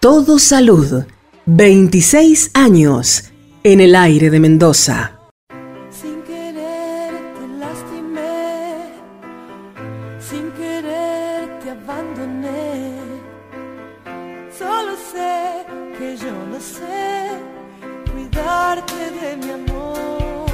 Todo Salud. 26 años en el aire de Mendoza. Sin querer te lastimé, sin querer te abandoné. Solo sé que yo no sé cuidarte de mi amor.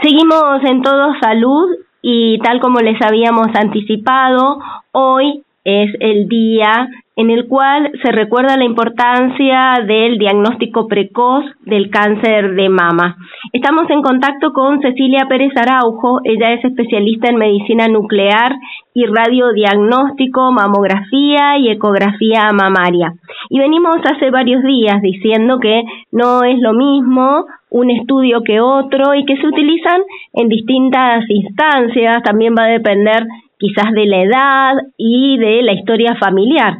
Seguimos en Todo Salud y tal como les habíamos anticipado, hoy es el día en el cual se recuerda la importancia del diagnóstico precoz del cáncer de mama. Estamos en contacto con Cecilia Pérez Araujo, ella es especialista en medicina nuclear y radiodiagnóstico, mamografía y ecografía mamaria. Y venimos hace varios días diciendo que no es lo mismo un estudio que otro y que se utilizan en distintas instancias, también va a depender quizás de la edad y de la historia familiar.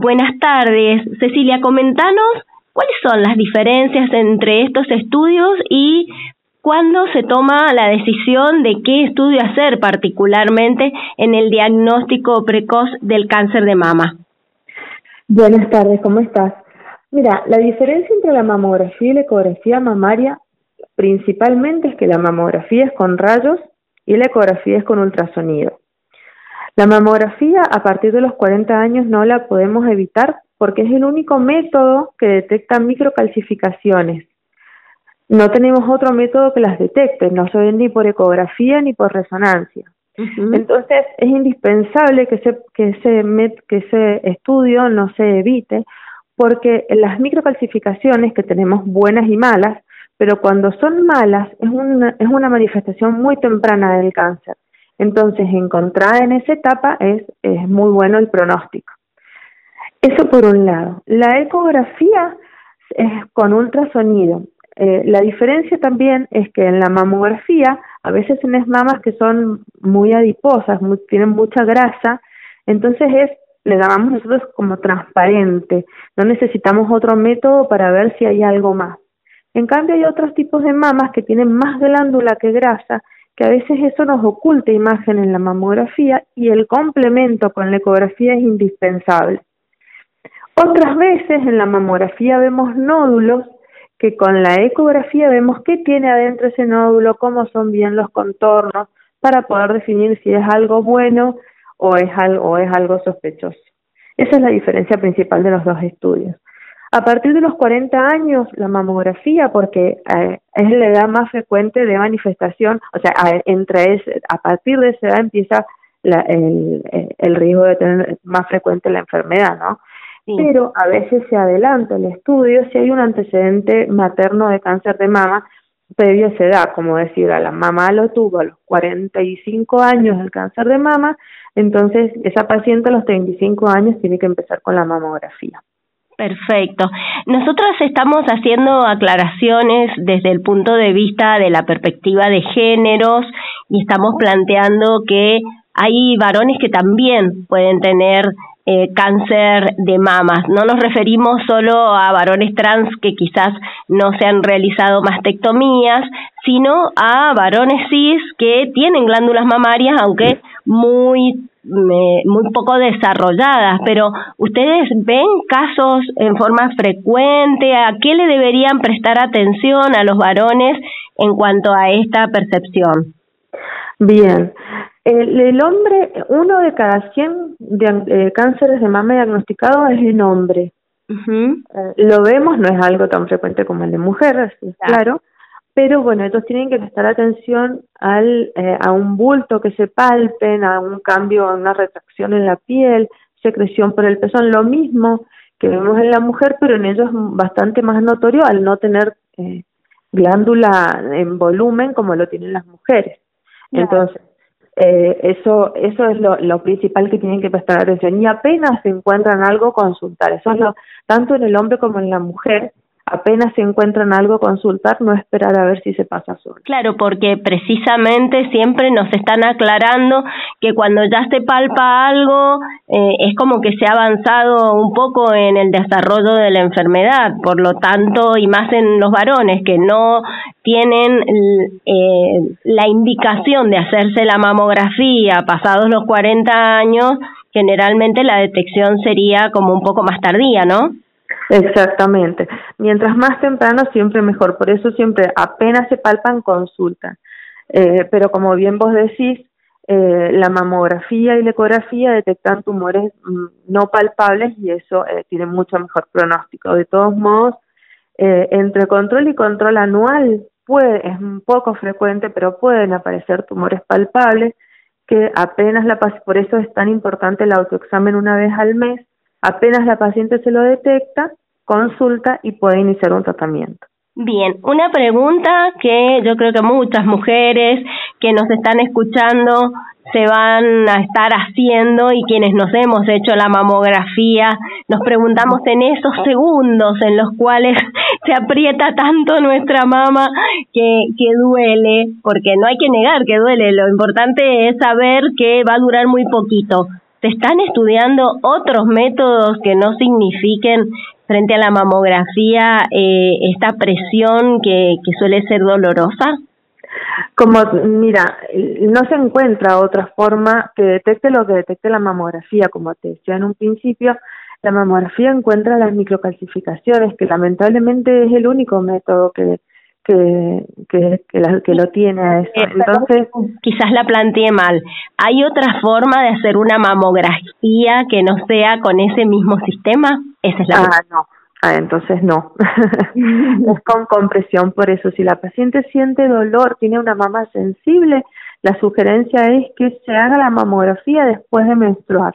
Buenas tardes, Cecilia, comentanos cuáles son las diferencias entre estos estudios y cuándo se toma la decisión de qué estudio hacer particularmente en el diagnóstico precoz del cáncer de mama. Buenas tardes, ¿cómo estás? Mira, la diferencia entre la mamografía y la ecografía mamaria principalmente es que la mamografía es con rayos y la ecografía es con ultrasonido. La mamografía a partir de los 40 años no la podemos evitar porque es el único método que detecta microcalcificaciones. No tenemos otro método que las detecte, no se ven ni por ecografía ni por resonancia. Entonces es indispensable que ese, que, ese que ese estudio no se evite porque las microcalcificaciones que tenemos buenas y malas, pero cuando son malas es una, es una manifestación muy temprana del cáncer. Entonces, encontrada en esa etapa es, es muy bueno el pronóstico. Eso por un lado. La ecografía es con ultrasonido. Eh, la diferencia también es que en la mamografía a veces tienes mamas que son muy adiposas, tienen mucha grasa, entonces es le llamamos nosotros como transparente, no necesitamos otro método para ver si hay algo más. En cambio hay otros tipos de mamas que tienen más glándula que grasa que a veces eso nos oculta imagen en la mamografía y el complemento con la ecografía es indispensable. Otras veces en la mamografía vemos nódulos que con la ecografía vemos qué tiene adentro ese nódulo, cómo son bien los contornos, para poder definir si es algo bueno o es algo, o es algo sospechoso. Esa es la diferencia principal de los dos estudios. A partir de los 40 años, la mamografía, porque eh, es la edad más frecuente de manifestación, o sea, a, entre ese, a partir de esa edad empieza la, el, el, riesgo de tener más frecuente la enfermedad, ¿no? Pero a veces se adelanta el estudio si hay un antecedente materno de cáncer de mama previo a esa edad, como decir, a la mamá lo tuvo a los 45 años el cáncer de mama, entonces esa paciente a los 35 años tiene que empezar con la mamografía. Perfecto. Nosotros estamos haciendo aclaraciones desde el punto de vista de la perspectiva de géneros y estamos planteando que hay varones que también pueden tener eh, cáncer de mamas. No nos referimos solo a varones trans que quizás no se han realizado mastectomías, sino a varones cis que tienen glándulas mamarias, aunque muy muy poco desarrolladas, pero ustedes ven casos en forma frecuente, ¿a qué le deberían prestar atención a los varones en cuanto a esta percepción? Bien, el, hombre, uno de cada 100 eh, cánceres de mama diagnosticados es en hombre. Eh, lo vemos, no es algo tan frecuente como el de mujeres, claro, pero bueno, ellos tienen que prestar atención al, eh, a un bulto que se palpen, a un cambio, a una retracción en la piel, secreción por el pezón, lo mismo que vemos en la mujer, pero en ellos bastante más notorio al no tener eh, glándula en volumen como lo tienen las mujeres. Entonces, eh, eso eso es lo, lo principal que tienen que prestar atención y apenas se encuentran algo consultar. Eso es lo tanto en el hombre como en la mujer apenas se encuentran algo consultar, no esperar a ver si se pasa solo. Claro, porque precisamente siempre nos están aclarando que cuando ya se palpa algo eh, es como que se ha avanzado un poco en el desarrollo de la enfermedad, por lo tanto, y más en los varones que no tienen eh, la indicación de hacerse la mamografía pasados los 40 años, generalmente la detección sería como un poco más tardía, ¿no? Exactamente. Mientras más temprano, siempre mejor. Por eso siempre apenas se palpan, consulta. Eh, pero como bien vos decís, eh, la mamografía y la ecografía detectan tumores mm, no palpables y eso eh, tiene mucho mejor pronóstico. De todos modos, eh, entre control y control anual puede, es un poco frecuente, pero pueden aparecer tumores palpables que apenas la por eso es tan importante el autoexamen una vez al mes, apenas la paciente se lo detecta, consulta y puede iniciar un tratamiento. Bien, una pregunta que yo creo que muchas mujeres que nos están escuchando se van a estar haciendo y quienes nos hemos hecho la mamografía, nos preguntamos en esos segundos en los cuales se aprieta tanto nuestra mama que, que duele, porque no hay que negar que duele, lo importante es saber que va a durar muy poquito. ¿Se están estudiando otros métodos que no signifiquen frente a la mamografía eh, esta presión que, que suele ser dolorosa? Como, mira, no se encuentra otra forma que detecte lo que detecte la mamografía, como te decía en un principio, la mamografía encuentra las microcalcificaciones, que lamentablemente es el único método que, que, que, que, lo tiene a eso. Eh, Entonces, quizás la planteé mal. ¿Hay otra forma de hacer una mamografía que no sea con ese mismo sistema? Esa es la ah, no. Ah, entonces no. es con compresión, por eso si la paciente siente dolor, tiene una mama sensible, la sugerencia es que se haga la mamografía después de menstruar,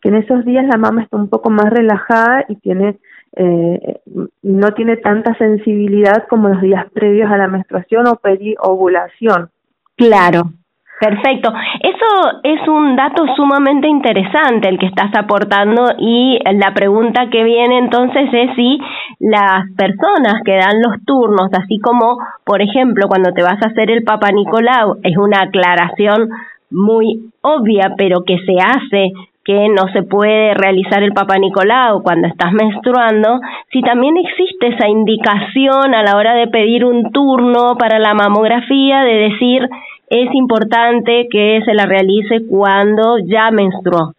que en esos días la mama está un poco más relajada y tiene eh, no tiene tanta sensibilidad como los días previos a la menstruación o periovulación. Claro, Perfecto. Eso es un dato sumamente interesante el que estás aportando y la pregunta que viene entonces es si las personas que dan los turnos, así como, por ejemplo, cuando te vas a hacer el Papa Nicolau, es una aclaración muy obvia, pero que se hace que no se puede realizar el Papa Nicolau cuando estás menstruando, si también existe esa indicación a la hora de pedir un turno para la mamografía de decir es importante que se la realice cuando ya menstruó.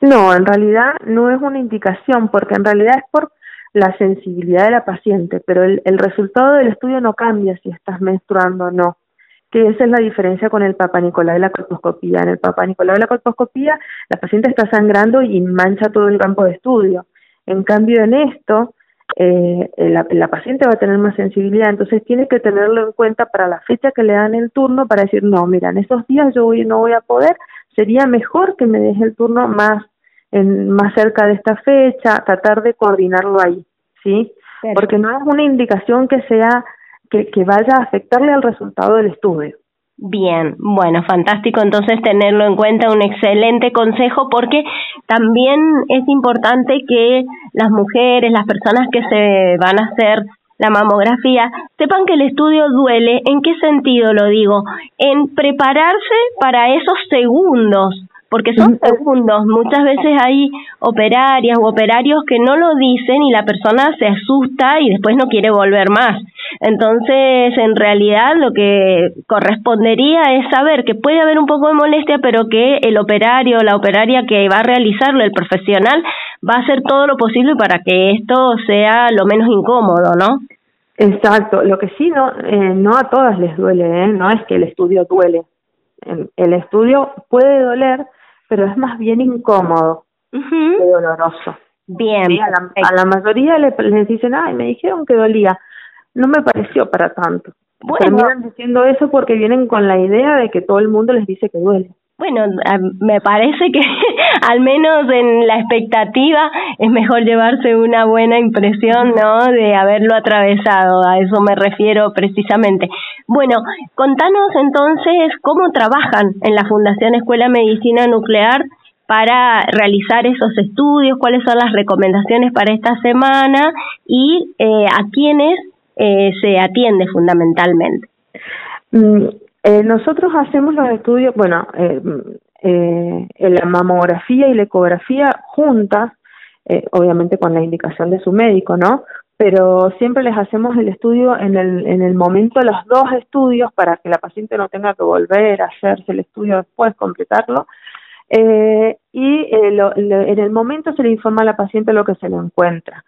No, en realidad no es una indicación porque en realidad es por la sensibilidad de la paciente, pero el, el resultado del estudio no cambia si estás menstruando o no que esa es la diferencia con el Papa Nicolau de la colposcopía. En el Papa Nicolau de la colposcopía, la paciente está sangrando y mancha todo el campo de estudio. En cambio, en esto, eh, la, la, paciente va a tener más sensibilidad, entonces tiene que tenerlo en cuenta para la fecha que le dan el turno para decir, no, mira, en esos días yo voy, no voy a poder, sería mejor que me deje el turno más, en, más cerca de esta fecha, tratar de coordinarlo ahí, ¿sí? Porque no es una indicación que sea que, que vaya a afectarle al resultado del estudio. Bien, bueno, fantástico entonces tenerlo en cuenta, un excelente consejo porque también es importante que las mujeres, las personas que se van a hacer la mamografía, sepan que el estudio duele, ¿en qué sentido lo digo? En prepararse para esos segundos, porque son segundos. Muchas veces hay operarias u operarios que no lo dicen y la persona se asusta y después no quiere volver más. Entonces, en realidad, lo que correspondería es saber que puede haber un poco de molestia, pero que el operario, la operaria que va a realizarlo, el profesional, va a hacer todo lo posible para que esto sea lo menos incómodo, ¿no? Exacto. Lo que sí, no, eh, no a todas les duele, ¿eh? No es que el estudio duele. El, estudio puede doler, pero es más bien incómodo que doloroso. Bien. a, la, mayoría le, les dicen, ay, me dijeron que dolía no me pareció para tanto. Bueno, Terminan diciendo eso porque vienen con la idea de que todo el mundo les dice que duele. Bueno, me parece que al menos en la expectativa es mejor llevarse una buena impresión, ¿no? De haberlo atravesado, a eso me refiero precisamente. Bueno, contanos entonces cómo trabajan en la Fundación Escuela Medicina Nuclear para realizar esos estudios, cuáles son las recomendaciones para esta semana y eh, a quiénes eh, se atiende fundamentalmente? Mm, eh, nosotros hacemos los estudios, bueno, eh, eh, la mamografía y la ecografía juntas, obviamente con la indicación de su médico, ¿no? Pero siempre les hacemos el estudio en el, en el momento, los dos estudios, para que la paciente no tenga que volver a hacerse el estudio después, completarlo. Eh, y lo, en el momento se le informa a la paciente lo que se le encuentra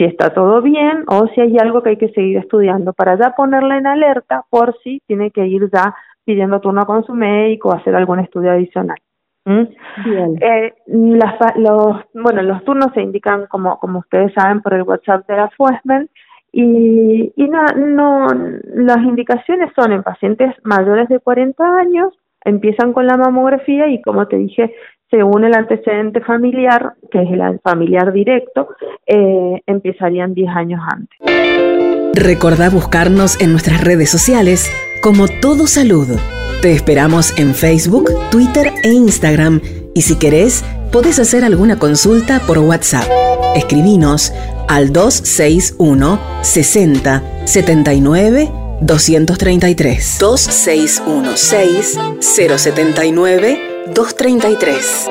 si está todo bien o si hay algo que hay que seguir estudiando para ya ponerla en alerta por si tiene que ir ya pidiendo turno con su médico o hacer algún estudio adicional. Bien. Eh, las, los, bueno, los turnos se indican, como, como ustedes saben, por el WhatsApp de la FUESMEN y, y no, no, las indicaciones son en pacientes mayores de 40 años, empiezan con la mamografía y como te dije, según el antecedente familiar, que es el familiar directo, eh, empezarían 10 años antes. Recordá buscarnos en nuestras redes sociales como Todo Salud. Te esperamos en Facebook, Twitter e Instagram y si querés, podés hacer alguna consulta por WhatsApp. Escribinos al 261 60 79 233. 2616 079 233.